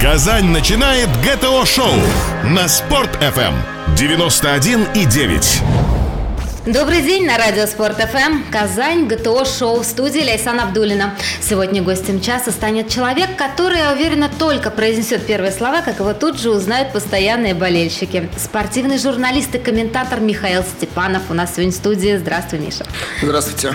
Казань начинает ГТО-шоу на Спорт-ФМ 91,9. Добрый день на радио Спорт ФМ. Казань, ГТО шоу в студии Лейсан Абдулина. Сегодня гостем часа станет человек, который, я уверена, только произнесет первые слова, как его тут же узнают постоянные болельщики. Спортивный журналист и комментатор Михаил Степанов у нас сегодня в студии. Здравствуй, Миша. Здравствуйте.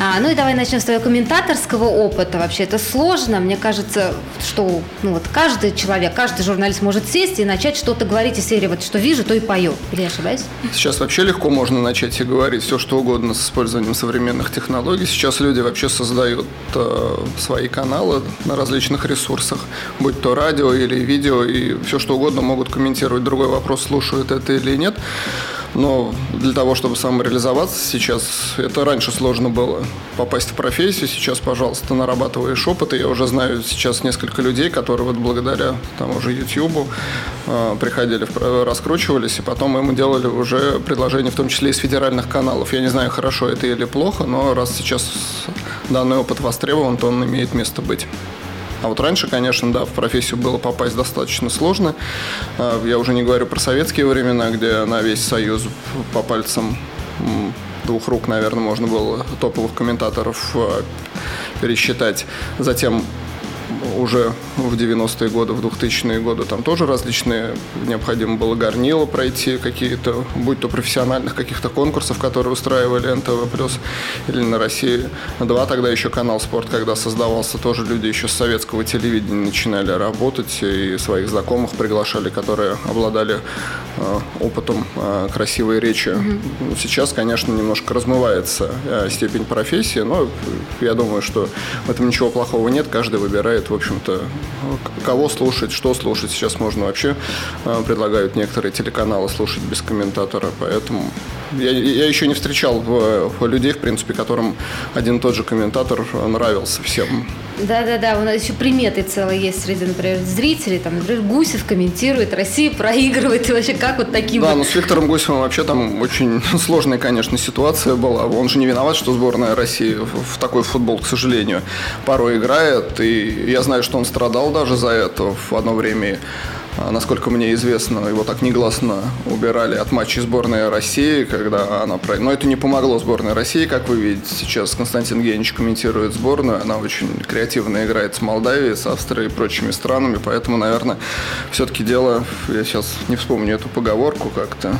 А, ну и давай начнем с твоего комментаторского опыта. Вообще это сложно. Мне кажется, что ну, вот каждый человек, каждый журналист может сесть и начать что-то говорить из серии «Вот что вижу, то и пою». Или я ошибаюсь? Сейчас вообще легко можно начать и говорить все, что угодно с использованием современных технологий. Сейчас люди вообще создают э, свои каналы на различных ресурсах, будь то радио или видео, и все, что угодно могут комментировать. Другой вопрос, слушают это или нет. Но для того, чтобы самореализоваться сейчас, это раньше сложно было попасть в профессию. Сейчас, пожалуйста, нарабатываешь опыт. И я уже знаю сейчас несколько людей, которые вот благодаря там уже YouTube э, приходили, в, раскручивались, и потом им делали уже предложения, в том числе из федеральных каналов. Я не знаю, хорошо это или плохо, но раз сейчас данный опыт востребован, то он имеет место быть. А вот раньше, конечно, да, в профессию было попасть достаточно сложно. А, я уже не говорю про советские времена, где на весь Союз по пальцам двух рук, наверное, можно было топовых комментаторов а, пересчитать. Затем уже в 90-е годы, в 2000-е годы там тоже различные, необходимо было горнило пройти какие-то, будь то профессиональных каких-то конкурсов, которые устраивали НТВ+, или на России 2, тогда еще канал «Спорт», когда создавался, тоже люди еще с советского телевидения начинали работать и своих знакомых приглашали, которые обладали э, опытом э, красивой речи. Угу. Сейчас, конечно, немножко размывается э, степень профессии, но я думаю, что в этом ничего плохого нет, каждый выбирает, в общем-то, кого слушать, что слушать. Сейчас можно вообще, э, предлагают некоторые телеканалы слушать без комментатора, поэтому я, я еще не встречал людей, в принципе, которым один и тот же комментатор нравился всем. Да-да-да, у нас еще приметы целые есть среди, например, зрителей. Там, например, Гусев комментирует, Россия проигрывает. И вообще как вот таким Да, вот... ну с Виктором Гусевым вообще там очень сложная, конечно, ситуация была. Он же не виноват, что сборная России в такой футбол, к сожалению, порой играет. И я знаю, что он страдал даже за это в одно время. А, насколько мне известно, его так негласно убирали от матчей сборной России, когда она... Но это не помогло сборной России, как вы видите. Сейчас Константин Генич комментирует сборную. Она очень креативно играет с Молдавией, с Австрией и прочими странами. Поэтому, наверное, все-таки дело... Я сейчас не вспомню эту поговорку как-то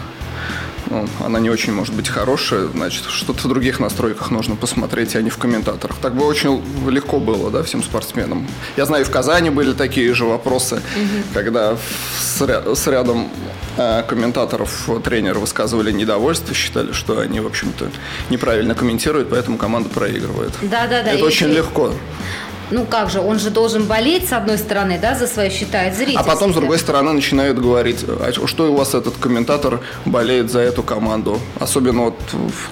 ну, она не очень может быть хорошая, значит, что-то в других настройках нужно посмотреть, а не в комментаторах. Так бы очень легко было, да, всем спортсменам. Я знаю, в Казани были такие же вопросы, угу. когда с, ря- с рядом э, комментаторов тренеры высказывали недовольство, считали, что они, в общем-то, неправильно комментируют, поэтому команда проигрывает. Да, да, да. Это очень легко ну как же, он же должен болеть с одной стороны, да, за свое считает зритель. А потом с другой стороны начинают говорить, а что у вас этот комментатор болеет за эту команду, особенно вот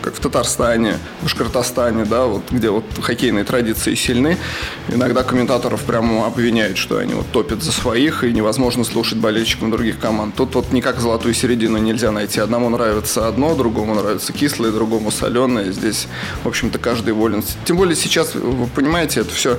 как в Татарстане, в Башкортостане, да, вот где вот хоккейные традиции сильны, иногда комментаторов прямо обвиняют, что они вот топят за своих и невозможно слушать болельщикам других команд. Тут вот никак золотую середину нельзя найти. Одному нравится одно, другому нравится кислое, другому соленое. Здесь, в общем-то, каждый волен. Тем более сейчас, вы понимаете, это все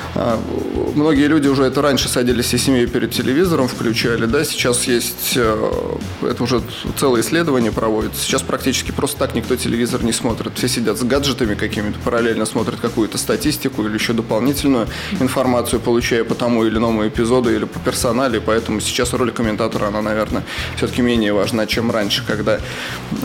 многие люди уже это раньше садились всей семьей перед телевизором, включали, да, сейчас есть, э, это уже целое исследование проводится, сейчас практически просто так никто телевизор не смотрит, все сидят с гаджетами какими-то, параллельно смотрят какую-то статистику или еще дополнительную информацию, получая по тому или иному эпизоду или по персонале, поэтому сейчас роль комментатора, она, наверное, все-таки менее важна, чем раньше, когда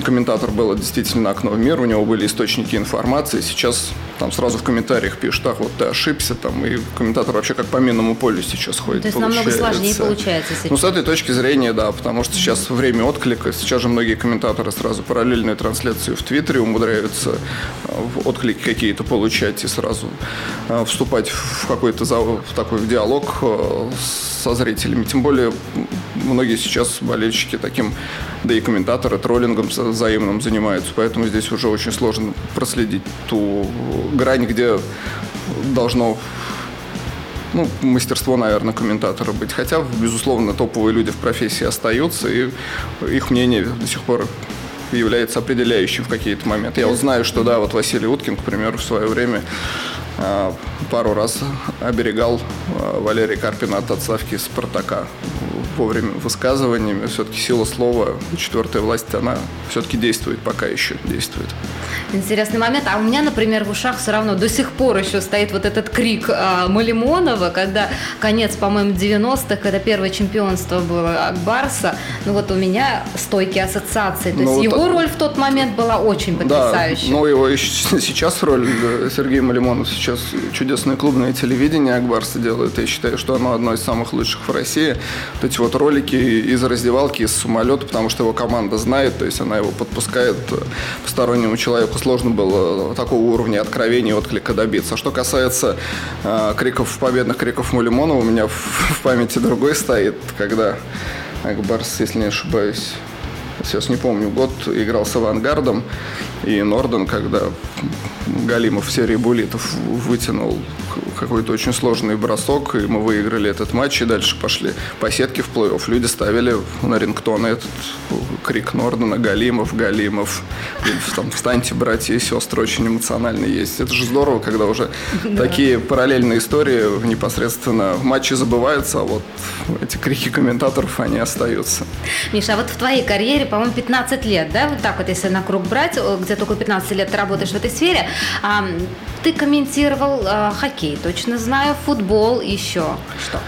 комментатор был действительно окно в мир, у него были источники информации, сейчас там сразу в комментариях пишут, ах, вот ты ошибся, там, и комментатор вообще как по минному полю сейчас ходит. То есть намного сложнее получается сейчас. Ну, с этой точки зрения, да, потому что сейчас время отклика, сейчас же многие комментаторы сразу параллельную трансляцию в Твиттере умудряются э, в отклики какие-то получать и сразу э, вступать в какой-то в такой в диалог э, со зрителями. Тем более многие сейчас болельщики таким, да и комментаторы троллингом взаимным занимаются, поэтому здесь уже очень сложно проследить ту грань, где должно ну, мастерство, наверное, комментатора быть. Хотя, безусловно, топовые люди в профессии остаются, и их мнение до сих пор является определяющим в какие-то моменты. Я вот знаю, что, да, вот Василий Уткин, к примеру, в свое время а, пару раз оберегал а, Валерий Карпин от отставки из «Спартака» вовремя высказываниями. Все-таки сила слова, четвертая власть, она все-таки действует, пока еще действует. Интересный момент. А у меня, например, в ушах все равно до сих пор еще стоит вот этот крик а, Малимонова, когда конец, по-моему, 90-х, когда первое чемпионство было Барса. Ну вот у меня стойкие ассоциации. То ну, есть вот его роль в тот момент была очень потрясающей. Да, но его сейчас роль Сергея Малимонов сейчас чудесное клубное телевидение Акбарса делает. Я считаю, что оно одно из самых лучших в России. Вот эти вот ролики из раздевалки, из самолета, потому что его команда знает, то есть она его подпускает постороннему человеку. Сложно было такого уровня откровения и отклика добиться. А что касается э, криков, победных криков Малимонова, у меня в, в памяти другой стоит, когда Акбарс, если не ошибаюсь, сейчас не помню год, играл с «Авангардом», и Норден, когда Галимов в серии булитов вытянул какой-то очень сложный бросок, и мы выиграли этот матч, и дальше пошли по сетке в плей-офф. Люди ставили на рингтоны этот крик Нордена «Галимов, Галимов». И, там, «Встаньте, братья и сестры» очень эмоционально есть. Это же здорово, когда уже да. такие параллельные истории непосредственно в матче забываются, а вот эти крики комментаторов, они остаются. Миша, а вот в твоей карьере, по-моему, 15 лет, да, вот так вот, если на круг брать, где только 15 лет ты работаешь в этой сфере, а, ты комментировал а, хоккей, точно знаю, футбол, еще что?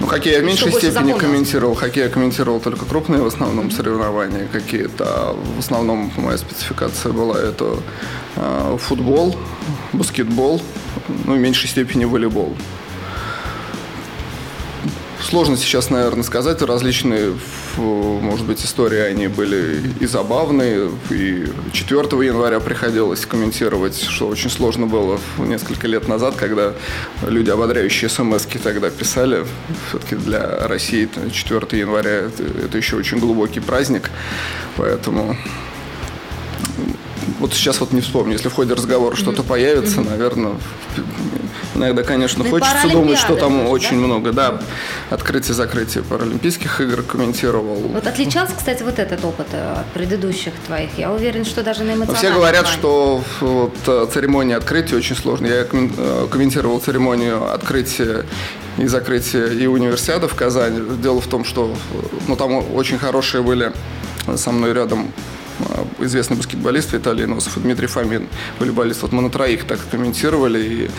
Ну, хоккей я в меньшей степени комментировал. Хоккей я комментировал только крупные в основном соревнования какие-то. В основном моя спецификация была это э, футбол, баскетбол, ну, в меньшей степени волейбол. Сложно сейчас, наверное, сказать. Различные, может быть, истории, они были и забавные. И 4 января приходилось комментировать, что очень сложно было несколько лет назад, когда люди ободряющие смс тогда писали. Все-таки для России 4 января это, еще очень глубокий праздник. Поэтому вот сейчас вот не вспомню, если в ходе разговора что-то появится, наверное, иногда, конечно, ну, хочется думать, что там очень да? много, да, открытие-закрытие Паралимпийских игр комментировал. Вот отличался, кстати, вот этот опыт э, от предыдущих твоих? Я уверен, что даже на эмоциональном Все говорят, плане. что вот, э, церемония открытия очень сложная. Я э, комментировал церемонию открытия и закрытия и универсиады в Казани. Дело в том, что ну, там очень хорошие были со мной рядом известный баскетболист Виталий Носов и Дмитрий Фомин, волейболист. Вот мы на троих так комментировали, и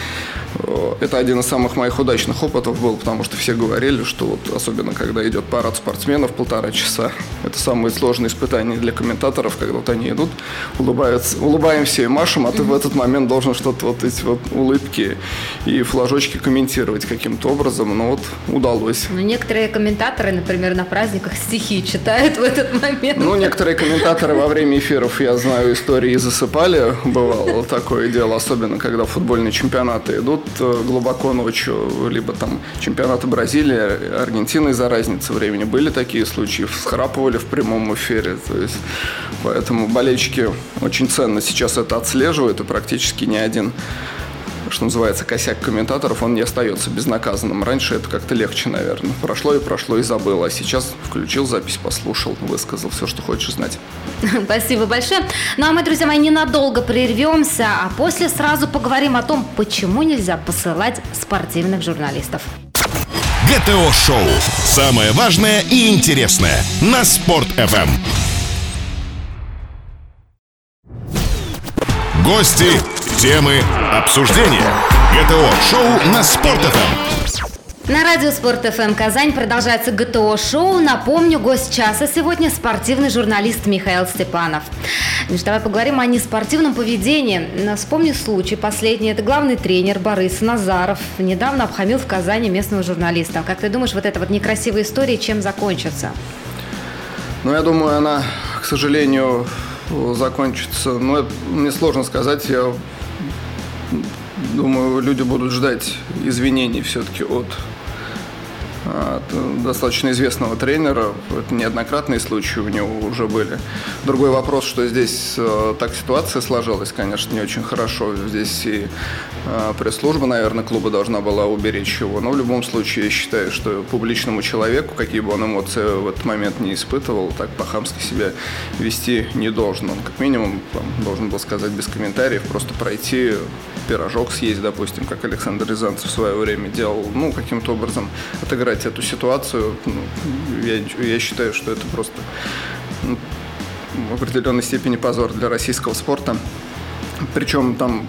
это один из самых моих удачных опытов был, потому что все говорили, что вот особенно когда идет парад спортсменов полтора часа, это самые сложные испытания для комментаторов, когда вот они идут, улыбаются, улыбаемся и машем, а ты в этот момент должен что-то вот эти вот улыбки и флажочки комментировать каким-то образом, но вот удалось. Ну, некоторые комментаторы, например, на праздниках стихи читают в этот момент. Ну, некоторые комментаторы во время эфиров, я знаю, истории и засыпали. Бывало такое дело, особенно когда футбольные чемпионаты идут э, глубоко ночью, либо там чемпионаты Бразилии, Аргентины из-за разницы времени. Были такие случаи, схрапывали в прямом эфире. То есть, поэтому болельщики очень ценно сейчас это отслеживают, и практически ни один что называется, косяк комментаторов, он не остается безнаказанным. Раньше это как-то легче, наверное. Прошло и прошло и забыл. А сейчас включил запись, послушал, высказал все, что хочешь знать. Спасибо большое. Ну а мы, друзья мои, ненадолго прервемся, а после сразу поговорим о том, почему нельзя посылать спортивных журналистов. ГТО-шоу. Самое важное и интересное на Спорт-ФМ. Гости, темы, обсуждения. ГТО-шоу на Спорт.ФМ. На радио Спорт ФМ Казань продолжается ГТО-шоу. Напомню, гость часа сегодня спортивный журналист Михаил Степанов. Миш, давай поговорим о неспортивном поведении. Вспомни случай последний. Это главный тренер Борис Назаров недавно обхамил в Казани местного журналиста. Как ты думаешь, вот эта вот некрасивая история чем закончится? Ну, я думаю, она, к сожалению, закончится. Но это, мне сложно сказать. Я думаю, люди будут ждать извинений все-таки от достаточно известного тренера. Это неоднократные случаи у него уже были. Другой вопрос, что здесь э, так ситуация сложилась, конечно, не очень хорошо. Здесь и э, пресс-служба, наверное, клуба должна была уберечь его. Но в любом случае я считаю, что публичному человеку, какие бы он эмоции в этот момент не испытывал, так по-хамски себя вести не должен. Он как минимум там, должен был сказать без комментариев, просто пройти пирожок съесть, допустим, как Александр Рязанцев в свое время делал, ну, каким-то образом отыграть эту ситуацию. Ну, я, я считаю, что это просто ну, в определенной степени позор для российского спорта. Причем там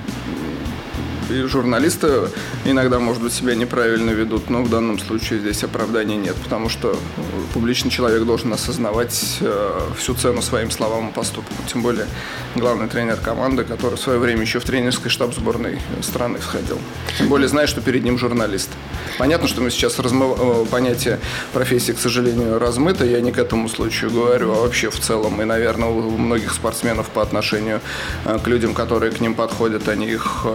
и журналисты иногда, может быть, себя неправильно ведут, но в данном случае здесь оправдания нет, потому что публичный человек должен осознавать э, всю цену своим словам и поступкам. Тем более главный тренер команды, который в свое время еще в тренерский штаб сборной страны входил. Тем более зная, что перед ним журналист. Понятно, что мы сейчас размыв... Э, понятие профессии, к сожалению, размыто. Я не к этому случаю говорю, а вообще в целом. И, наверное, у многих спортсменов по отношению э, к людям, которые к ним подходят, они их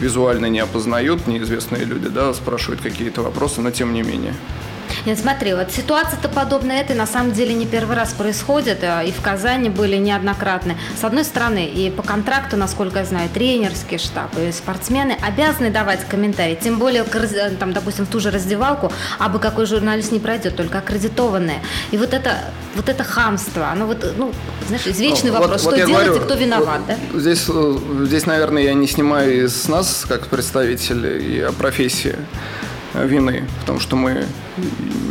визуально не опознают, неизвестные люди, да, спрашивают какие-то вопросы, но тем не менее. Нет, смотри, вот ситуация-то подобная этой на самом деле не первый раз происходит, а, и в Казани были неоднократны. С одной стороны, и по контракту, насколько я знаю, тренерский штаб и спортсмены обязаны давать комментарии, тем более, там, допустим, в ту же раздевалку, а бы какой журналист не пройдет, только аккредитованные. И вот это, вот это хамство, оно вот, ну, знаешь, извечный ну, вопрос, вот, что вот делать говорю, и кто виноват, вот да? Здесь, э, здесь, наверное, я не снимаю из нас, как представителей, о профессии вины, потому что мы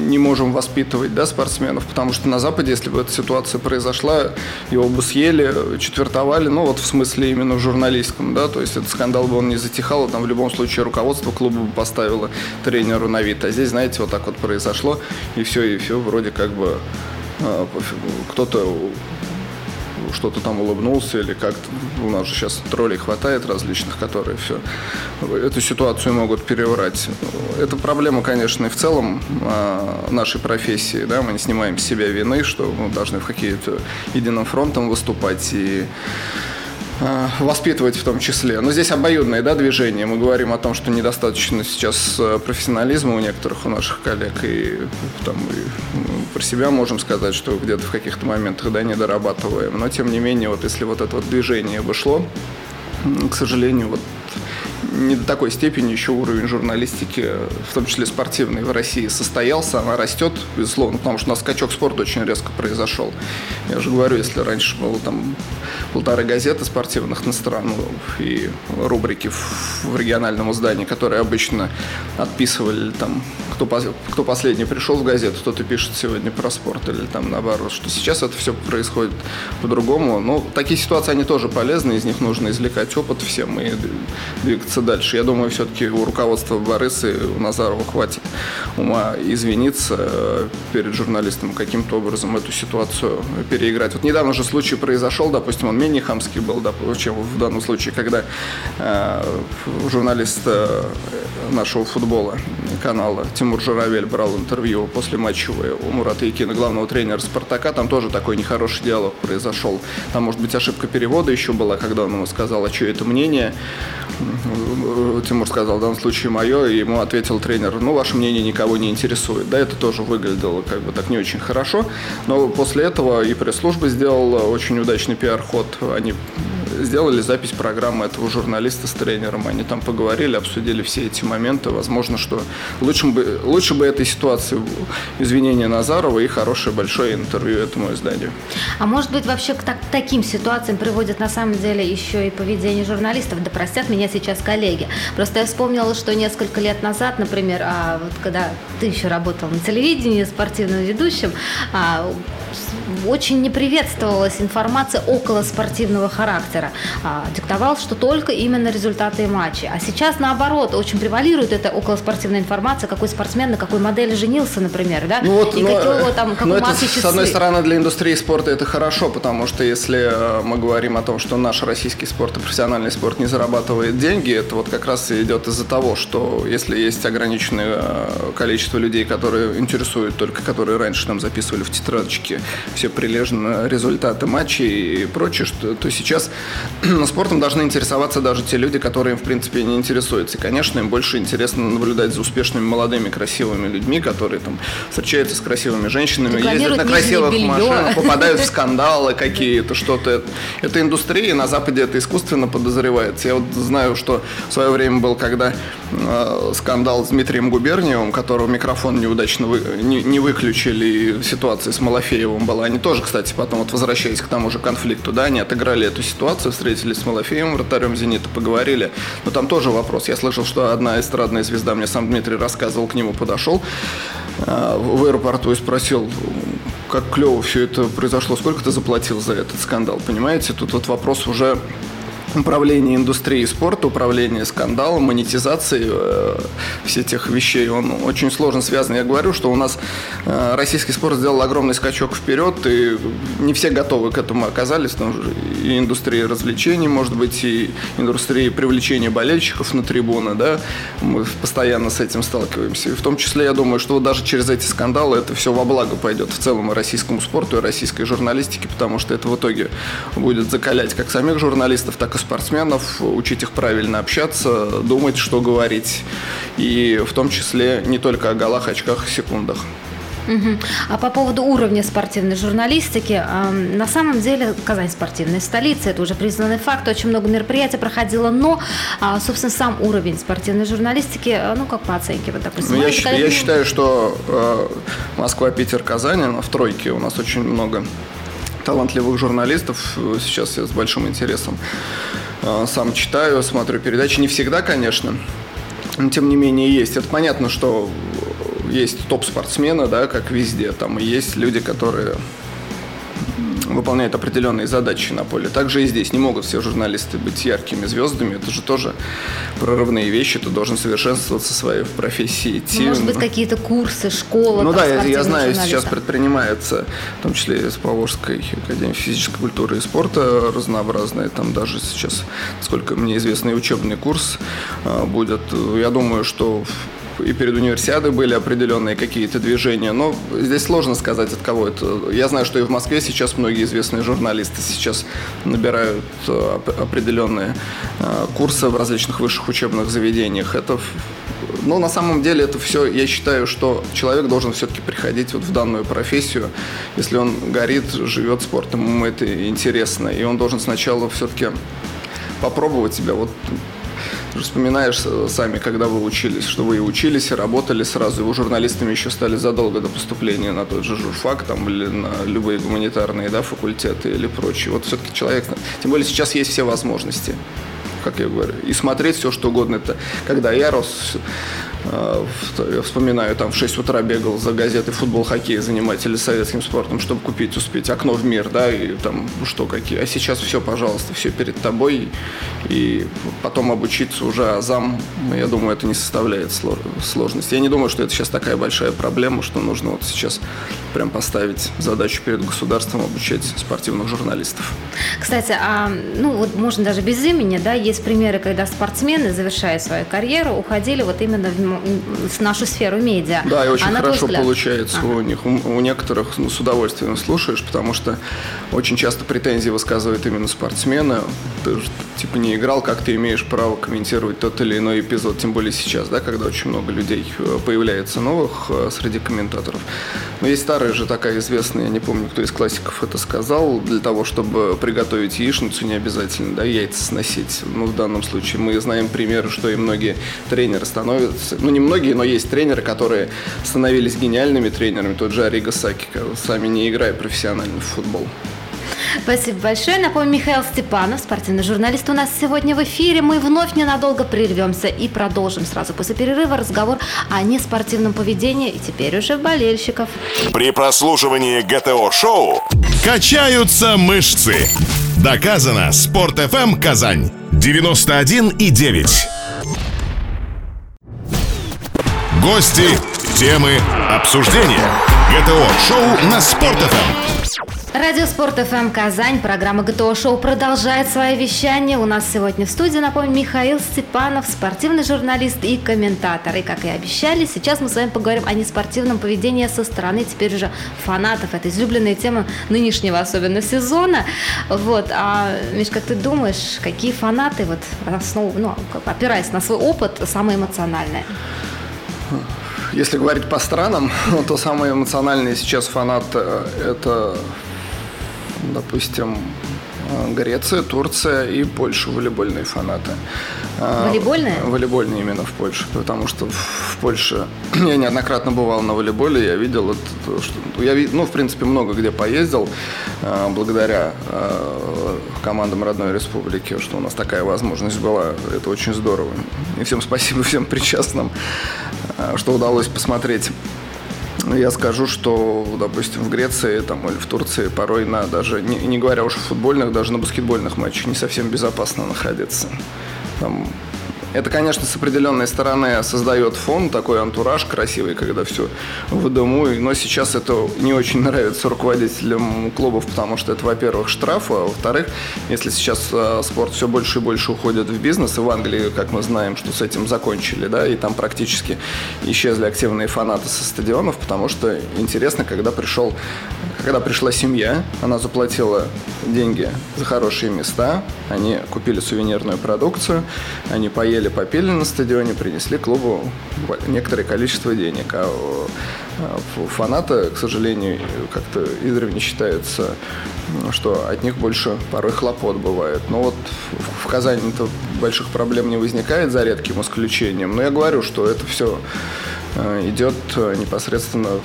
не можем воспитывать да, спортсменов, потому что на Западе, если бы эта ситуация произошла, его бы съели, четвертовали, ну вот в смысле именно в журналистском, да, то есть этот скандал бы он не затихал, там в любом случае руководство клуба бы поставило тренеру на вид, а здесь, знаете, вот так вот произошло, и все, и все вроде как бы а, кто-то что-то там улыбнулся или как-то. У нас же сейчас троллей хватает различных, которые все эту ситуацию могут переврать. Это проблема, конечно, и в целом а, нашей профессии. Да? Мы не снимаем с себя вины, что мы должны в какие-то единым фронтом выступать и воспитывать в том числе. Но здесь обоюдное да, движение. Мы говорим о том, что недостаточно сейчас э, профессионализма у некоторых у наших коллег. И, там, и ну, про себя можем сказать, что где-то в каких-то моментах да, не дорабатываем. Но тем не менее, вот если вот это вот движение бы шло, к сожалению, вот не до такой степени еще уровень журналистики, в том числе спортивной, в России состоялся. Она растет, безусловно, потому что у нас скачок спорта очень резко произошел. Я же говорю, если раньше было там полторы газеты спортивных на страну и рубрики в, региональном издании, которые обычно отписывали там, кто, кто последний пришел в газету, кто-то пишет сегодня про спорт или там наоборот, что сейчас это все происходит по-другому. Но такие ситуации, они тоже полезны, из них нужно извлекать опыт всем и двигаться дальше. Я думаю, все-таки у руководства Бориса у Назарова хватит ума извиниться э, перед журналистом, каким-то образом эту ситуацию переиграть. Вот недавно же случай произошел, допустим, он менее хамский был, чем в данном случае, когда э, журналист э, нашего футбола канала Тимур Журавель брал интервью после матчевое у Мурата Якина, главного тренера «Спартака». Там тоже такой нехороший диалог произошел. Там, может быть, ошибка перевода еще была, когда он ему сказал, а что это мнение. Тимур сказал, в данном случае мое, и ему ответил тренер, ну, ваше мнение никого не интересует. Да, это тоже выглядело как бы так не очень хорошо, но после этого и пресс-служба сделала очень удачный пиар-ход. Они сделали запись программы этого журналиста с тренером. Они там поговорили, обсудили все эти моменты. Возможно, что лучше бы, лучше бы этой ситуации извинения Назарова и хорошее большое интервью этому изданию. А может быть, вообще к так, таким ситуациям приводит на самом деле еще и поведение журналистов? Да простят меня сейчас коллеги. Просто я вспомнила, что несколько лет назад, например, а, вот когда ты еще работал на телевидении спортивным ведущим, а, очень не приветствовалась информация около спортивного характера. А, диктовал, что только именно результаты матчей. А сейчас, наоборот, очень превалирует эта околоспортивная информация, какой спортсмен на какой модели женился, например, да? Ну вот, и но, какого там, какой но это, часы. С одной стороны, для индустрии спорта это хорошо, потому что если э, мы говорим о том, что наш российский спорт и профессиональный спорт не зарабатывает деньги, это вот как раз идет из-за того, что если есть ограниченное э, количество людей, которые интересуют только, которые раньше там записывали в тетрадочке все прилежно результаты матчей и прочее, что, то сейчас спортом должны интересоваться даже те люди, которые в принципе, не интересуются. И, конечно, им больше интересно наблюдать за успешными, молодыми, красивыми людьми, которые там встречаются с красивыми женщинами, ездят на красивых белье. машинах, попадают в скандалы какие-то, что-то. Это индустрия, на Западе это искусственно подозревается. Я вот знаю, что в свое время был, когда э, скандал с Дмитрием Губерниевым, которого микрофон неудачно вы, не, не выключили, и ситуация с Малафеевым была. Они тоже, кстати, потом, вот возвращаясь к тому же конфликту, да, они отыграли эту ситуацию, встретились с Малафеевым, вратарем «Зенита», поговорили. Но там тоже вопрос. Я слышал, что одна эстрадная звезда, мне сам Дмитрий рассказывал, к нему подошел э, в аэропорту и спросил, как клево все это произошло, сколько ты заплатил за этот скандал, понимаете? Тут вот вопрос уже управление индустрией спорта, управление скандалом, монетизацией э, всех этих вещей, он очень сложно связан. Я говорю, что у нас э, российский спорт сделал огромный скачок вперед, и не все готовы к этому оказались. Там и индустрия развлечений, может быть, и индустрия привлечения болельщиков на трибуны, да, мы постоянно с этим сталкиваемся. И в том числе, я думаю, что даже через эти скандалы это все во благо пойдет в целом и российскому спорту, и российской журналистике, потому что это в итоге будет закалять как самих журналистов, так и спортсменов, учить их правильно общаться, думать, что говорить. И в том числе не только о голах, очках и секундах. Угу. А по поводу уровня спортивной журналистики, э, на самом деле Казань спортивная столица, это уже признанный факт, очень много мероприятий проходило, но, э, собственно, сам уровень спортивной журналистики, э, ну, как по оценке, вот, допустим. Ну, я, считаю, я считаю, что э, Москва, Питер, Казань, в тройке у нас очень много талантливых журналистов. Сейчас я с большим интересом а, сам читаю, смотрю передачи. Не всегда, конечно, но тем не менее есть. Это понятно, что есть топ-спортсмены, да, как везде. Там есть люди, которые выполняют определенные задачи на поле. Также и здесь не могут все журналисты быть яркими звездами. Это же тоже прорывные вещи. Ты должен совершенствоваться своей в профессии. Идти. Может быть, какие-то курсы, школа. Ну да, я, я знаю, сейчас предпринимается, в том числе с Поволжской академией физической культуры и спорта разнообразные. Там даже сейчас, насколько мне известно, и учебный курс а, будет. Я думаю, что и перед универсиадой были определенные какие-то движения, но здесь сложно сказать, от кого это. Я знаю, что и в Москве сейчас многие известные журналисты сейчас набирают э, определенные э, курсы в различных высших учебных заведениях. Это но на самом деле это все, я считаю, что человек должен все-таки приходить вот в данную профессию, если он горит, живет спортом, ему это интересно, и он должен сначала все-таки попробовать себя. Вот вспоминаешь сами, когда вы учились, что вы и учились, и работали сразу, и вы журналистами еще стали задолго до поступления на тот же журфак там, или на любые гуманитарные да, факультеты или прочее. Вот все-таки человек, тем более сейчас есть все возможности как я говорю, и смотреть все, что угодно. Это когда я рос, Э, вспоминаю, там в 6 утра бегал за газетой футбол, хоккей, заниматель советским спортом, чтобы купить, успеть окно в мир, да, и там ну, что какие. А сейчас все, пожалуйста, все перед тобой, и потом обучиться уже азам, я думаю, это не составляет сложности. Я не думаю, что это сейчас такая большая проблема, что нужно вот сейчас прям поставить задачу перед государством обучать спортивных журналистов. Кстати, а, ну вот можно даже без имени, да, есть примеры, когда спортсмены, завершая свою карьеру, уходили вот именно в в нашу сферу медиа. Да, и очень а хорошо получается ага. у них. У, у некоторых ну, с удовольствием слушаешь, потому что очень часто претензии высказывают именно спортсмены. Ты же типа не играл, как ты имеешь право комментировать тот или иной эпизод, тем более сейчас, да, когда очень много людей э, появляется новых э, среди комментаторов. Но есть старая же такая известная, я не помню, кто из классиков это сказал, для того, чтобы приготовить яичницу, не обязательно, да, яйца сносить. Ну, в данном случае мы знаем примеры, что и многие тренеры становятся, ну, не многие, но есть тренеры, которые становились гениальными тренерами, тот же Арига Саки, сами не играя профессионально в футбол. Спасибо большое. Напомню, Михаил Степанов, спортивный журналист у нас сегодня в эфире. Мы вновь ненадолго прервемся и продолжим сразу после перерыва разговор о неспортивном поведении и теперь уже болельщиков. При прослушивании ГТО-шоу качаются мышцы. Доказано. Спорт FM Казань 91 и 9. Гости, темы, обсуждения. ГТО-шоу на Спорт.ФМ. Радио Спорт ФМ Казань, программа ГТО Шоу продолжает свое вещание. У нас сегодня в студии, напомню, Михаил Степанов, спортивный журналист и комментатор. И, как и обещали, сейчас мы с вами поговорим о неспортивном поведении со стороны теперь уже фанатов. Это излюбленная тема нынешнего особенно сезона. Вот. А, Миш, как ты думаешь, какие фанаты, вот, основ, ну, опираясь на свой опыт, самые эмоциональные? Если говорить по странам, то самые эмоциональные сейчас фанаты – это допустим, э, Греция, Турция и Польша волейбольные фанаты. А, волейбольные? Волейбольные именно в Польше, потому что в Польше я неоднократно бывал на волейболе, я видел это, что я ну в принципе много где поездил э, благодаря э, командам родной республики, что у нас такая возможность была, это очень здорово. И всем спасибо всем причастным, что удалось посмотреть я скажу, что, допустим, в Греции там, или в Турции порой на даже, не, не говоря уж о футбольных, даже на баскетбольных матчах не совсем безопасно находиться. Там это, конечно, с определенной стороны создает фон, такой антураж красивый, когда все в дому. Но сейчас это не очень нравится руководителям клубов, потому что это, во-первых, штраф, а во-вторых, если сейчас а, спорт все больше и больше уходит в бизнес, и в Англии, как мы знаем, что с этим закончили, да, и там практически исчезли активные фанаты со стадионов, потому что интересно, когда пришел, когда пришла семья, она заплатила деньги за хорошие места, они купили сувенирную продукцию, они поели попили на стадионе, принесли клубу некоторое количество денег. А фанаты, к сожалению, как-то издревле считается, что от них больше порой хлопот бывает. Но вот в Казани-то больших проблем не возникает, за редким исключением. Но я говорю, что это все э, идет э, непосредственно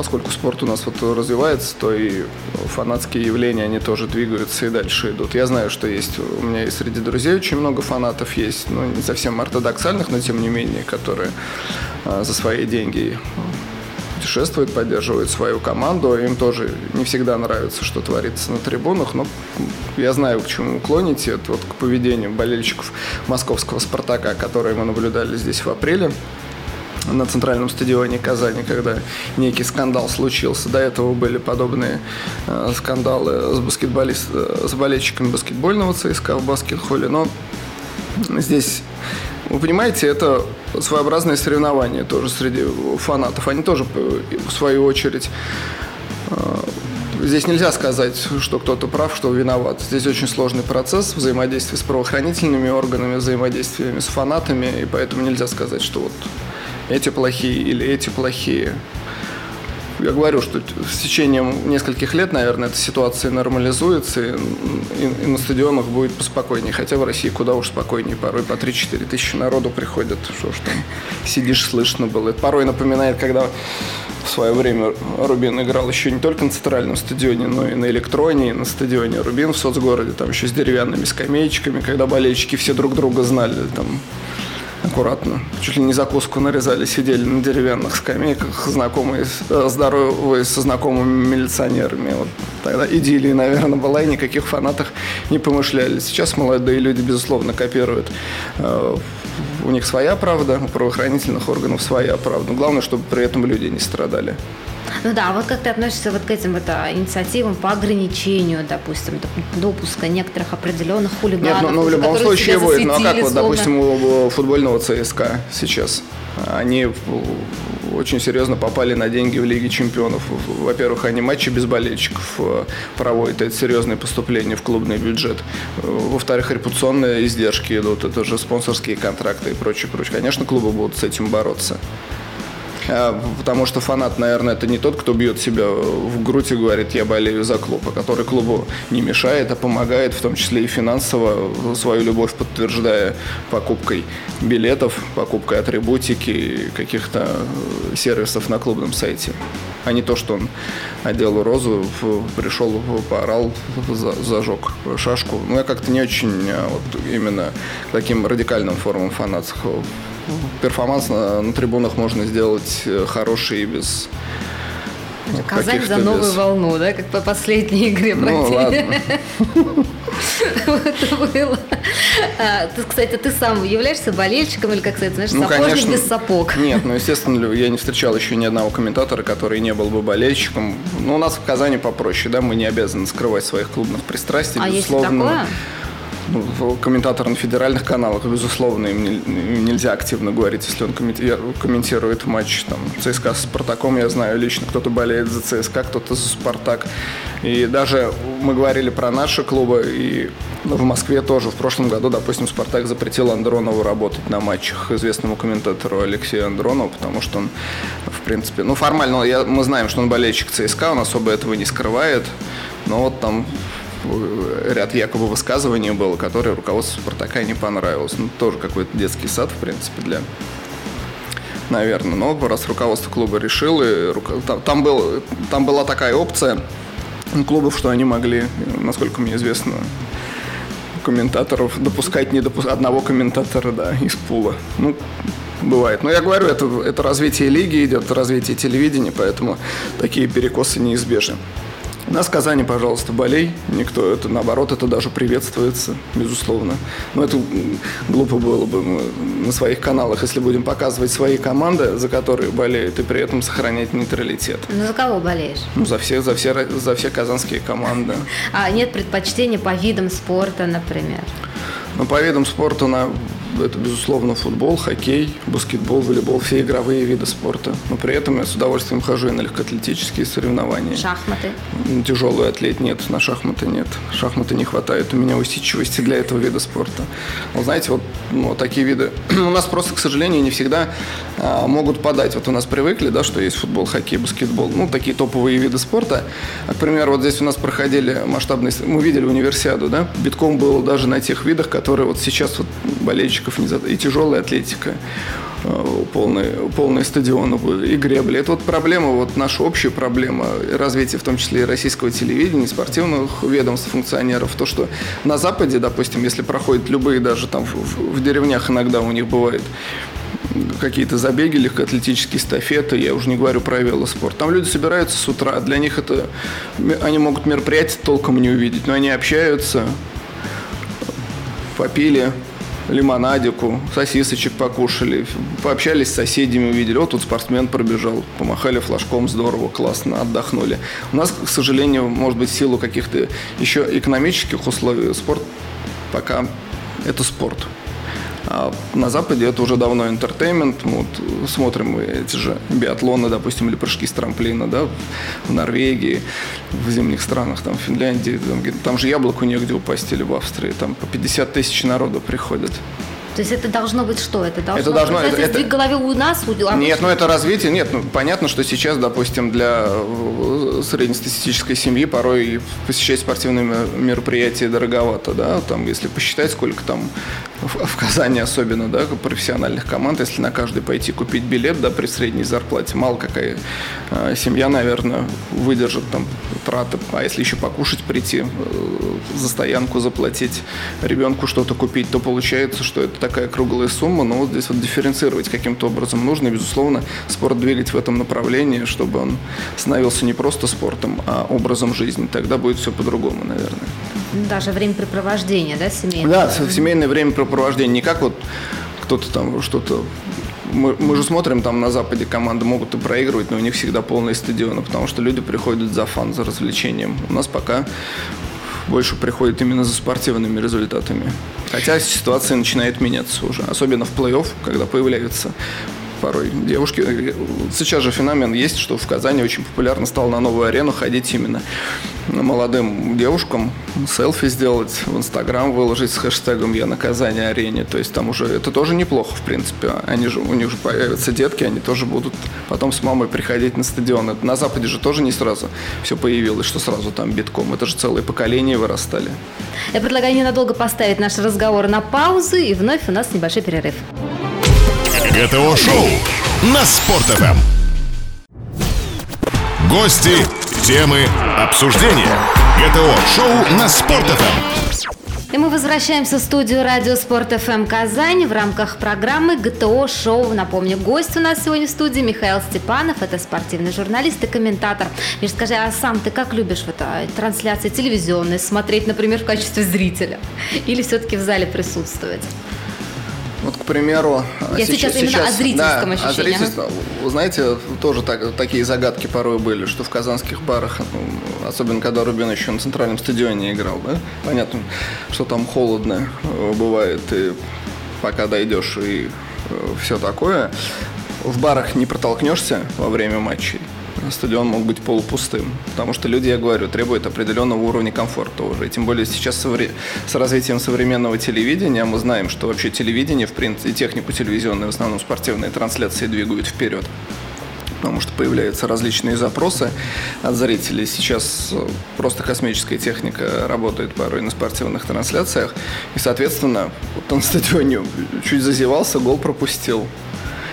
поскольку спорт у нас вот развивается, то и фанатские явления, они тоже двигаются и дальше идут. Я знаю, что есть, у меня и среди друзей очень много фанатов есть, ну, не совсем ортодоксальных, но тем не менее, которые а, за свои деньги путешествуют, поддерживают свою команду. Им тоже не всегда нравится, что творится на трибунах, но я знаю, к чему вы клоните. Это вот к поведению болельщиков московского «Спартака», которые мы наблюдали здесь в апреле на центральном стадионе Казани, когда некий скандал случился. До этого были подобные э, скандалы с, баскетболист, э, с болельщиками баскетбольного ЦСКА в баскет-холле. Но здесь, вы понимаете, это своеобразное соревнование тоже среди фанатов. Они тоже, в свою очередь, э, Здесь нельзя сказать, что кто-то прав, что виноват. Здесь очень сложный процесс взаимодействия с правоохранительными органами, взаимодействиями с фанатами, и поэтому нельзя сказать, что вот эти плохие или эти плохие. Я говорю, что с течением нескольких лет, наверное, эта ситуация нормализуется, и, и, и на стадионах будет поспокойнее. Хотя в России куда уж спокойнее. Порой по 3-4 тысячи народу приходят. Что ж там, сидишь, слышно было. Это порой напоминает, когда в свое время Рубин играл еще не только на центральном стадионе, но и на электроне, и на стадионе Рубин в соцгороде, там еще с деревянными скамеечками, когда болельщики все друг друга знали, там аккуратно. Чуть ли не закуску нарезали, сидели на деревянных скамейках, знакомые, э, здоровые со знакомыми милиционерами. Вот тогда идиллия, наверное, была, и никаких фанатах не помышляли. Сейчас молодые люди, безусловно, копируют. Э, у них своя правда, у правоохранительных органов своя правда. Главное, чтобы при этом люди не страдали. Ну да, вот как ты относишься вот к этим вот, а, инициативам по ограничению, допустим, допуска некоторых определенных хулиганов? Нет, ну, ну в любом случае будет. Ну а как вот, допустим, у футбольного ЦСКА сейчас? Они очень серьезно попали на деньги в Лиге Чемпионов. Во-первых, они матчи без болельщиков э, проводят. Это серьезное поступление в клубный бюджет. Во-вторых, репутационные издержки идут. Это же спонсорские контракты и прочее, прочее. Конечно, клубы будут с этим бороться. Э, потому что фанат, наверное, это не тот, кто бьет себя в грудь и говорит, я болею за клуб, а который клубу не мешает, а помогает, в том числе и финансово, свою любовь подтверждая покупкой билетов, покупкой атрибутики, каких-то э, сервисов на клубном сайте. А не то, что он одел розу, пришел, поорал, зажег шашку. Ну, я как-то не очень э, вот, именно таким радикальным формам фанатского перформанс на, на трибунах можно сделать э, хороший и без Казань за новую без... волну, да, как по последней игре Ну, ладно. Это было. А, кстати, ты сам являешься болельщиком или, как сказать, знаешь, ну, сапожник без сапог? Нет, ну, естественно, я не встречал еще ни одного комментатора, который не был бы болельщиком. Ну, у нас в Казани попроще, да, мы не обязаны скрывать своих клубных пристрастий, а безусловно. Есть такое? Комментатор на федеральных каналах, безусловно, им нельзя активно говорить, если он комментирует матч там, ЦСКА с Спартаком, я знаю лично, кто-то болеет за ЦСКА, кто-то за Спартак. И даже мы говорили про наши клубы, и в Москве тоже в прошлом году, допустим, Спартак запретил Андронову работать на матчах известному комментатору Алексею Андронову, потому что он, в принципе, ну формально я, мы знаем, что он болельщик ЦСКА, он особо этого не скрывает, но вот там ряд якобы высказываний было, которые руководству Спартака не понравилось. Ну, тоже какой-то детский сад, в принципе, для наверное. Но раз руководство клуба решило, там, там, был, там была такая опция клубов, что они могли, насколько мне известно, комментаторов допускать не допускать одного комментатора, да, из пула. Ну, бывает. Но я говорю, это, это развитие лиги идет, развитие телевидения, поэтому такие перекосы неизбежны. На сказание, пожалуйста, болей. Никто это, наоборот, это даже приветствуется, безусловно. Но это глупо было бы мы на своих каналах, если будем показывать свои команды, за которые болеют, и при этом сохранять нейтралитет. Ну, за кого болеешь? Ну, за все, за все, за все казанские команды. А нет предпочтений по видам спорта, например? Ну, по видам спорта на это, безусловно, футбол, хоккей, баскетбол, волейбол, все игровые виды спорта. Но при этом я с удовольствием хожу и на легкоатлетические соревнования. Шахматы? Тяжелый атлет нет, на шахматы нет. Шахматы не хватает у меня усидчивости для этого вида спорта. Но знаете, вот ну, такие виды у нас просто, к сожалению, не всегда а, могут подать. Вот у нас привыкли, да, что есть футбол, хоккей, баскетбол, ну, такие топовые виды спорта. К примеру, вот здесь у нас проходили масштабные, мы видели универсиаду, да, битком было даже на тех видах, которые вот сейчас вот болельщиков болельщиков не за... и тяжелая атлетика э, полные, полные стадионы и гребли. Это вот проблема, вот наша общая проблема развития, в том числе и российского телевидения, спортивных ведомств, функционеров. То, что на Западе, допустим, если проходят любые, даже там в, в деревнях иногда у них бывает какие-то забеги, легкоатлетические эстафеты, я уже не говорю про велоспорт. Там люди собираются с утра, для них это... Они могут мероприятие толком не увидеть, но они общаются, попили, лимонадику, сосисочек покушали, пообщались с соседями, увидели, вот тут спортсмен пробежал, помахали флажком, здорово, классно, отдохнули. У нас, к сожалению, может быть, в силу каких-то еще экономических условий спорт пока это спорт. А на Западе это уже давно интертеймент. Вот смотрим эти же биатлоны, допустим, или прыжки с трамплина, да, в Норвегии, в зимних странах, там, в Финляндии. Там, там же яблоку негде упасть или в Австрии. Там по 50 тысяч народу приходят. То есть это должно быть что? Это должно, это должно это, это, в голове у нас? У, нет, ну это развитие. Нет, ну понятно, что сейчас, допустим, для э, среднестатистической семьи порой посещать спортивные мероприятия дороговато, да, там, если посчитать, сколько там в, в Казани особенно, да, профессиональных команд, если на каждый пойти купить билет, да, при средней зарплате, мало какая э, семья, наверное, выдержит там траты, а если еще покушать прийти, э, за стоянку заплатить, ребенку что-то купить, то получается, что это такая круглая сумма, но вот здесь вот дифференцировать каким-то образом нужно, и, безусловно, спорт двигать в этом направлении, чтобы он становился не просто спортом, а образом жизни. Тогда будет все по-другому, наверное. Даже времяпрепровождение, да, семейное? Да, семейное времяпрепровождение. Не как вот кто-то там что-то мы, мы же смотрим там на Западе команды могут и проигрывать, но у них всегда полные стадионы, потому что люди приходят за фан, за развлечением. У нас пока больше приходит именно за спортивными результатами. Хотя ситуация начинает меняться уже, особенно в плей-офф, когда появляются порой девушки. Сейчас же феномен есть, что в Казани очень популярно стало на новую арену ходить именно молодым девушкам, селфи сделать, в Инстаграм выложить с хэштегом «Я на Казани арене». То есть там уже это тоже неплохо, в принципе. Они же, у них же появятся детки, они тоже будут потом с мамой приходить на стадион. Это на Западе же тоже не сразу все появилось, что сразу там битком. Это же целые поколения вырастали. Я предлагаю ненадолго поставить наш разговор на паузу, и вновь у нас небольшой перерыв. ГТО-шоу на Спорт.ФМ. Гости, темы, обсуждения. ГТО-шоу на Спорт.ФМ. И мы возвращаемся в студию радио Спорт ФМ Казань в рамках программы ГТО Шоу. Напомню, гость у нас сегодня в студии Михаил Степанов, это спортивный журналист и комментатор. Миш, скажи, а сам ты как любишь в этой трансляции телевизионной смотреть, например, в качестве зрителя? Или все-таки в зале присутствовать? Вот, к примеру... Я сейчас, сейчас именно о зрительском да, ощущении. О зрительском, вы знаете, тоже так, такие загадки порой были, что в казанских барах, особенно когда Рубин еще на центральном стадионе играл, да, понятно, что там холодно э, бывает, и пока дойдешь и э, все такое. В барах не протолкнешься во время матчей стадион мог быть полупустым. Потому что люди, я говорю, требуют определенного уровня комфорта уже. И тем более сейчас с развитием современного телевидения мы знаем, что вообще телевидение, в принципе, и технику телевизионную, в основном спортивные трансляции двигают вперед потому что появляются различные запросы от зрителей. Сейчас просто космическая техника работает порой на спортивных трансляциях. И, соответственно, вот он на стадионе чуть зазевался, гол пропустил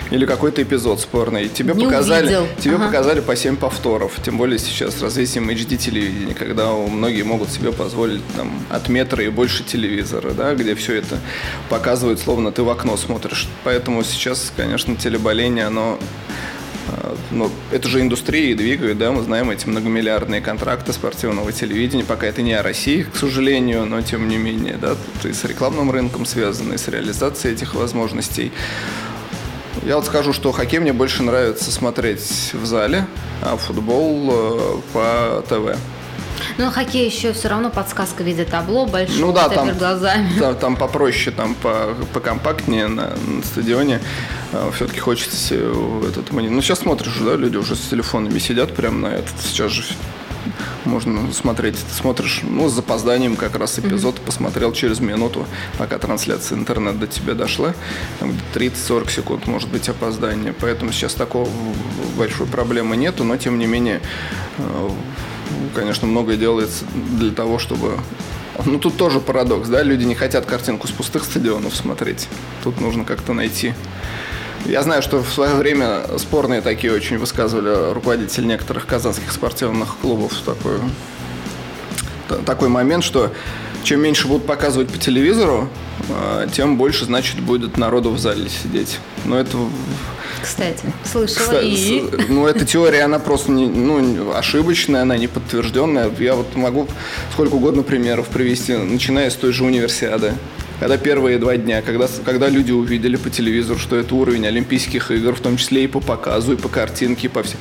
или какой-то эпизод спорный. Тебе не показали, увидел. тебе ага. показали по 7 повторов. Тем более сейчас с развитием HD телевидения, когда многие могут себе позволить там от метра и больше телевизора, да, где все это показывает, словно ты в окно смотришь. Поэтому сейчас, конечно, телеболение, оно но ну, это же индустрия и двигает, да, мы знаем эти многомиллиардные контракты спортивного телевидения, пока это не о России, к сожалению, но тем не менее, да, тут и с рекламным рынком связано, и с реализацией этих возможностей. Я вот скажу, что хоккей мне больше нравится смотреть в зале, а футбол э, по ТВ. Ну, хоккей еще все равно подсказка в виде табло большого ну, да, там, глазами. Там, там попроще, там по, покомпактнее на, на стадионе. А, Все-таки хочется этот. Ну, сейчас смотришь, да, люди уже с телефонами сидят прямо на этот. Сейчас же можно смотреть. Ты смотришь, ну, с запозданием как раз эпизод, mm-hmm. посмотрел через минуту, пока трансляция интернет до тебя дошла. Там 30-40 секунд может быть опоздание. Поэтому сейчас такого большой проблемы нету, но тем не менее, э, конечно, многое делается для того, чтобы ну, тут тоже парадокс, да, люди не хотят картинку с пустых стадионов смотреть. Тут нужно как-то найти я знаю, что в свое время спорные такие очень высказывали руководители некоторых казанских спортивных клубов такой, такой момент, что чем меньше будут показывать по телевизору, а, тем больше, значит, будет народу в зале сидеть. Но это... Кстати, слышала Кстати, и... Ну, эта теория, она просто не, ну, ошибочная, она не подтвержденная. Я вот могу сколько угодно примеров привести, начиная с той же универсиады когда первые два дня, когда, когда люди увидели по телевизору, что это уровень Олимпийских игр, в том числе и по показу, и по картинке, и по всем.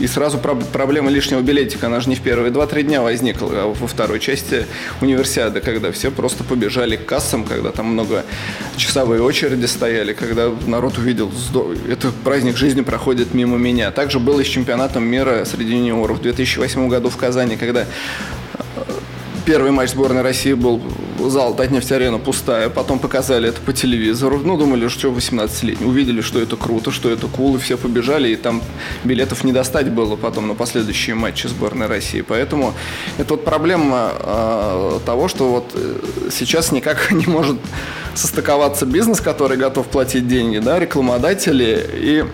И сразу про- проблема лишнего билетика, она же не в первые два-три дня возникла, а во второй части универсиады, когда все просто побежали к кассам, когда там много часовые очереди стояли, когда народ увидел, это праздник жизни проходит мимо меня. Также было с чемпионатом мира среди юниоров в 2008 году в Казани, когда Первый матч сборной России был зал Татнефть-арена пустая, потом показали это по телевизору, ну, думали, что 18-летний. Увидели, что это круто, что это кул, и все побежали, и там билетов не достать было потом на последующие матчи сборной России. Поэтому это вот проблема э, того, что вот э, сейчас никак не может состыковаться бизнес, который готов платить деньги, да, рекламодатели и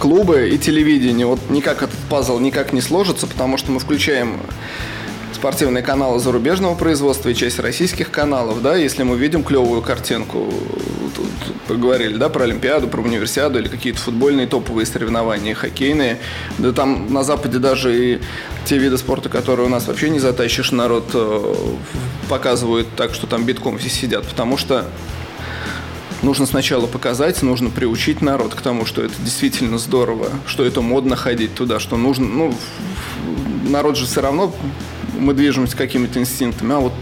клубы и телевидение. Вот никак этот пазл никак не сложится, потому что мы включаем спортивные каналы зарубежного производства и часть российских каналов, да, если мы видим клевую картинку, тут поговорили, да, про Олимпиаду, про универсиаду или какие-то футбольные топовые соревнования, хоккейные, да там на Западе даже и те виды спорта, которые у нас вообще не затащишь, народ э, показывают так, что там битком все сидят, потому что нужно сначала показать, нужно приучить народ к тому, что это действительно здорово, что это модно ходить туда, что нужно, ну, народ же все равно мы движемся какими-то инстинктами. А вот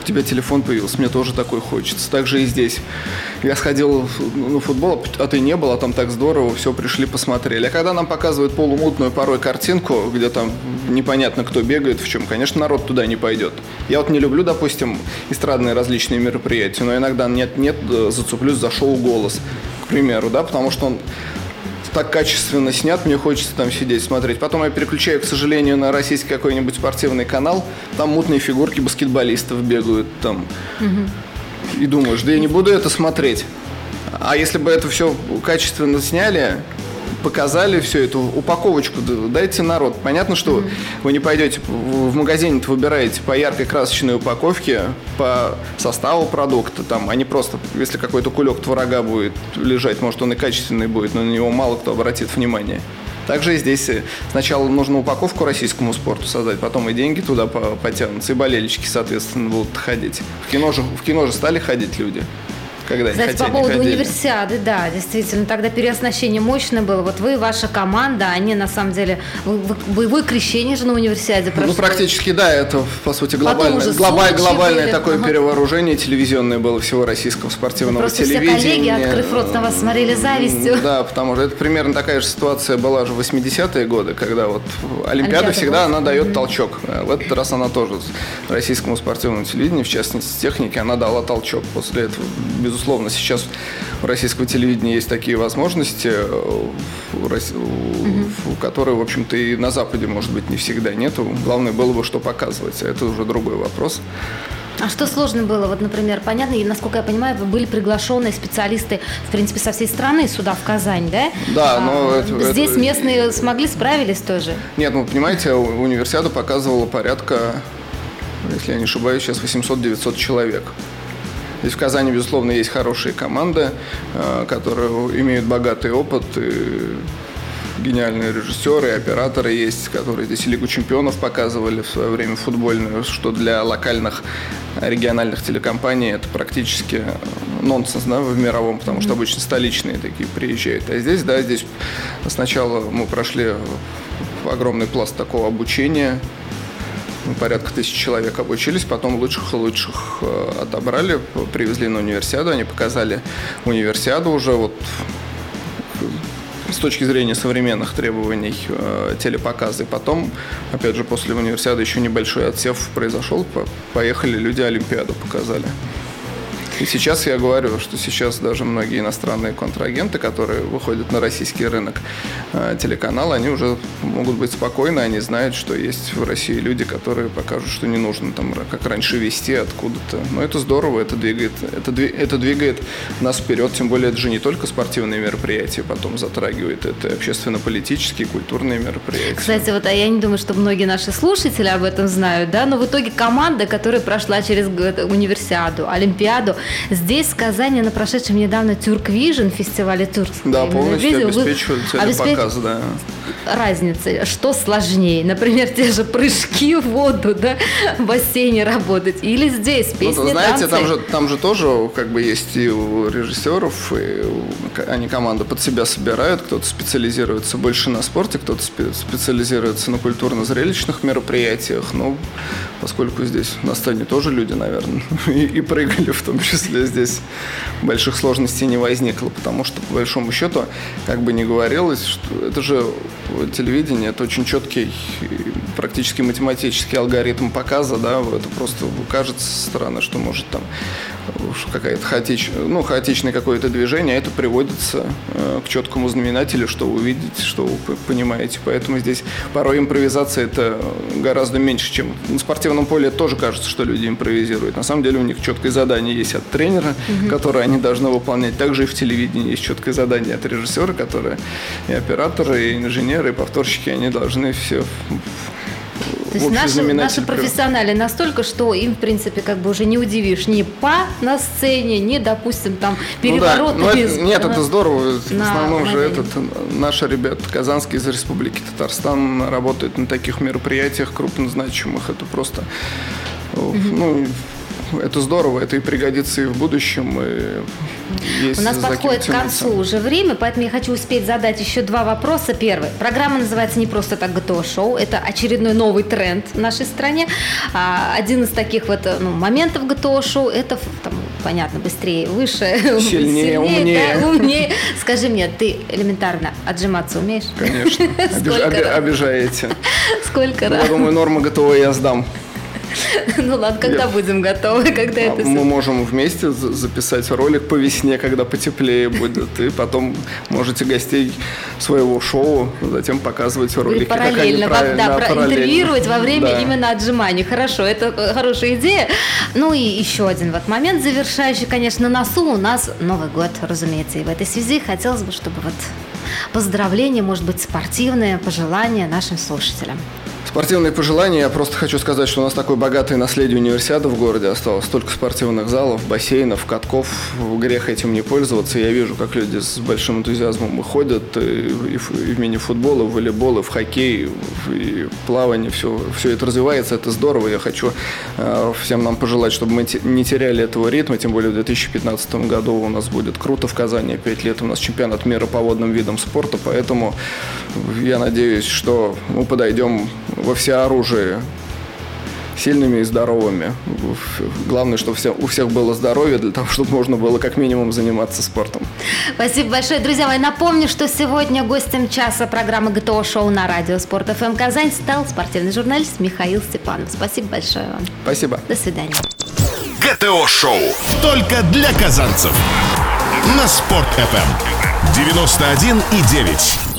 у тебя телефон появился, мне тоже такой хочется. Так же и здесь. Я сходил на футбол, а ты не был, а там так здорово, все, пришли, посмотрели. А когда нам показывают полумутную порой картинку, где там непонятно, кто бегает, в чем, конечно, народ туда не пойдет. Я вот не люблю, допустим, эстрадные различные мероприятия, но иногда нет-нет, зацеплюсь за шоу «Голос», к примеру, да, потому что он так качественно снят, мне хочется там сидеть, смотреть. Потом я переключаю, к сожалению, на российский какой-нибудь спортивный канал, там мутные фигурки баскетболистов бегают там. И думаешь, да я не буду это смотреть. А если бы это все качественно сняли, показали всю эту упаковочку, дайте народ. Понятно, что mm-hmm. вы не пойдете в магазине, выбираете по яркой красочной упаковке, по составу продукта, там, а не просто, если какой-то кулек творога будет лежать, может, он и качественный будет, но на него мало кто обратит внимание. Также здесь э, сначала нужно упаковку российскому спорту создать, потом и деньги туда потянутся, и болельщики, соответственно, будут ходить. В кино же, в кино же стали ходить люди когда Кстати, по поводу универсиады, да, действительно, тогда переоснащение мощное было. Вот вы, ваша команда, они на самом деле боевое крещение же на универсиаде прошло. Ну, практически, да, это, по сути, глобальное, глобаль, глобальное были. такое ага. перевооружение телевизионное было всего российского спортивного Просто телевидения. Просто коллеги, открыв рот, на вас смотрели завистью. Да, потому что это примерно такая же ситуация была же в 80-е годы, когда вот Олимпиада, Олимпиада всегда она дает mm-hmm. толчок. А в этот раз она тоже российскому спортивному телевидению, в частности, технике, она дала толчок. После этого, безусловно, безусловно, сейчас у российского телевидения есть такие возможности, угу. которые, в общем-то, и на Западе, может быть, не всегда нету. Главное было бы, что показывать. Это уже другой вопрос. А что сложно было? Вот, например, понятно, и насколько я понимаю, вы были приглашенные специалисты, в принципе, со всей страны сюда, в Казань, да? Да, но... А, это, здесь это... местные смогли, справились тоже? Нет, ну, понимаете, универсиада показывала порядка, если я не ошибаюсь, сейчас 800-900 человек. Здесь в Казани, безусловно, есть хорошие команды, э, которые имеют богатый опыт. И гениальные режиссеры и операторы есть, которые здесь Лигу чемпионов показывали в свое время футбольную, что для локальных региональных телекомпаний это практически нонсенс да, в мировом, потому что обычно столичные такие приезжают. А здесь, да, здесь сначала мы прошли огромный пласт такого обучения, порядка тысяч человек обучились, потом лучших и лучших э, отобрали, привезли на универсиаду, они показали универсиаду уже вот с точки зрения современных требований э, телепоказы. Потом, опять же, после универсиады еще небольшой отсев произошел, поехали люди Олимпиаду показали. И сейчас я говорю, что сейчас даже многие иностранные контрагенты, которые выходят на российский рынок э, телеканала, они уже могут быть спокойны, они знают, что есть в России люди, которые покажут, что не нужно там как раньше вести откуда-то. Но это здорово, это двигает, это, это двигает нас вперед, тем более это же не только спортивные мероприятия потом затрагивает, это общественно-политические, культурные мероприятия. Кстати, вот а я не думаю, что многие наши слушатели об этом знают, да, но в итоге команда, которая прошла через универсиаду, Олимпиаду, Здесь, в Казани, на прошедшем недавно Тюрквижн фестивале Тюркского. Да, полностью видео, обеспечивали телепоказ, да. Разница, что сложнее? Например, те же прыжки в воду, да, в бассейне работать, или здесь песни, ну, Знаете, танцы. там же, там же тоже как бы есть и у режиссеров, и они команду под себя собирают, кто-то специализируется больше на спорте, кто-то специализируется на культурно-зрелищных мероприятиях, ну, поскольку здесь на сцене тоже люди, наверное, и, и прыгали в том числе числе здесь больших сложностей не возникло, потому что, по большому счету, как бы ни говорилось, что это же телевидение, это очень четкий, практически математический алгоритм показа, да, это просто кажется со стороны, что может там какая-то хаотич, ну, хаотичное какое-то движение, это приводится э, к четкому знаменателю, что вы видите, что вы понимаете. Поэтому здесь порой импровизация это гораздо меньше, чем на спортивном поле тоже кажется, что люди импровизируют. На самом деле у них четкое задание есть от тренера, угу. которое они должны выполнять. Также и в телевидении есть четкое задание от режиссера, которые и операторы, и инженеры, и повторщики, они должны все то есть наши, наши профессионалы настолько, что им, в принципе, как бы уже не удивишь ни па на сцене, ни, допустим, там переворот. Ну, да. без... это, нет, это здорово. В основном же этот, наши ребята казанские из Республики Татарстан работают на таких мероприятиях крупно значимых. Это просто угу. ну, это здорово, это и пригодится и в будущем. И есть У нас подходит к концу уже время, поэтому я хочу успеть задать еще два вопроса. Первый. Программа называется не просто так ГТО шоу, это очередной новый тренд в нашей стране. А, один из таких вот ну, моментов ГТО шоу это там, понятно, быстрее, выше, сильнее, сильнее умнее. Да, умнее. Скажи мне, ты элементарно отжиматься умеешь? Конечно. Обижаете. Сколько раз? Я думаю, норма ГТО я сдам. Ну ладно, когда будем готовы, когда это Мы можем вместе записать ролик по весне, когда потеплее будет, и потом можете гостей своего шоу затем показывать ролики. Параллельно, да, интервьюировать во время именно отжиманий. Хорошо, это э, хорошая идея. Ну и еще один вот момент завершающий, конечно, на носу у нас Новый год, разумеется. И в этой связи хотелось бы, чтобы вот поздравления, может быть, спортивные пожелания нашим слушателям. Спортивные пожелания. Я просто хочу сказать, что у нас такое богатое наследие универсиады в городе осталось. Столько спортивных залов, бассейнов, катков. Грех этим не пользоваться. Я вижу, как люди с большим энтузиазмом выходят и, и, в, в мини-футбол, и в волейбол, и в хоккей, и плавание. Все, все это развивается, это здорово. Я хочу э, всем нам пожелать, чтобы мы не теряли этого ритма. Тем более в 2015 году у нас будет круто в Казани. Пять лет у нас чемпионат мира по водным видам спорта. Поэтому я надеюсь, что мы подойдем во всеоружии сильными и здоровыми. Главное, чтобы все, у всех было здоровье, для того, чтобы можно было как минимум заниматься спортом. Спасибо большое, друзья мои. Напомню, что сегодня гостем часа программы ГТО-шоу на радио Спорт ФМ Казань стал спортивный журналист Михаил Степанов. Спасибо большое вам. Спасибо. До свидания. ГТО-шоу. Только для казанцев. На Спорт FM. 91,9.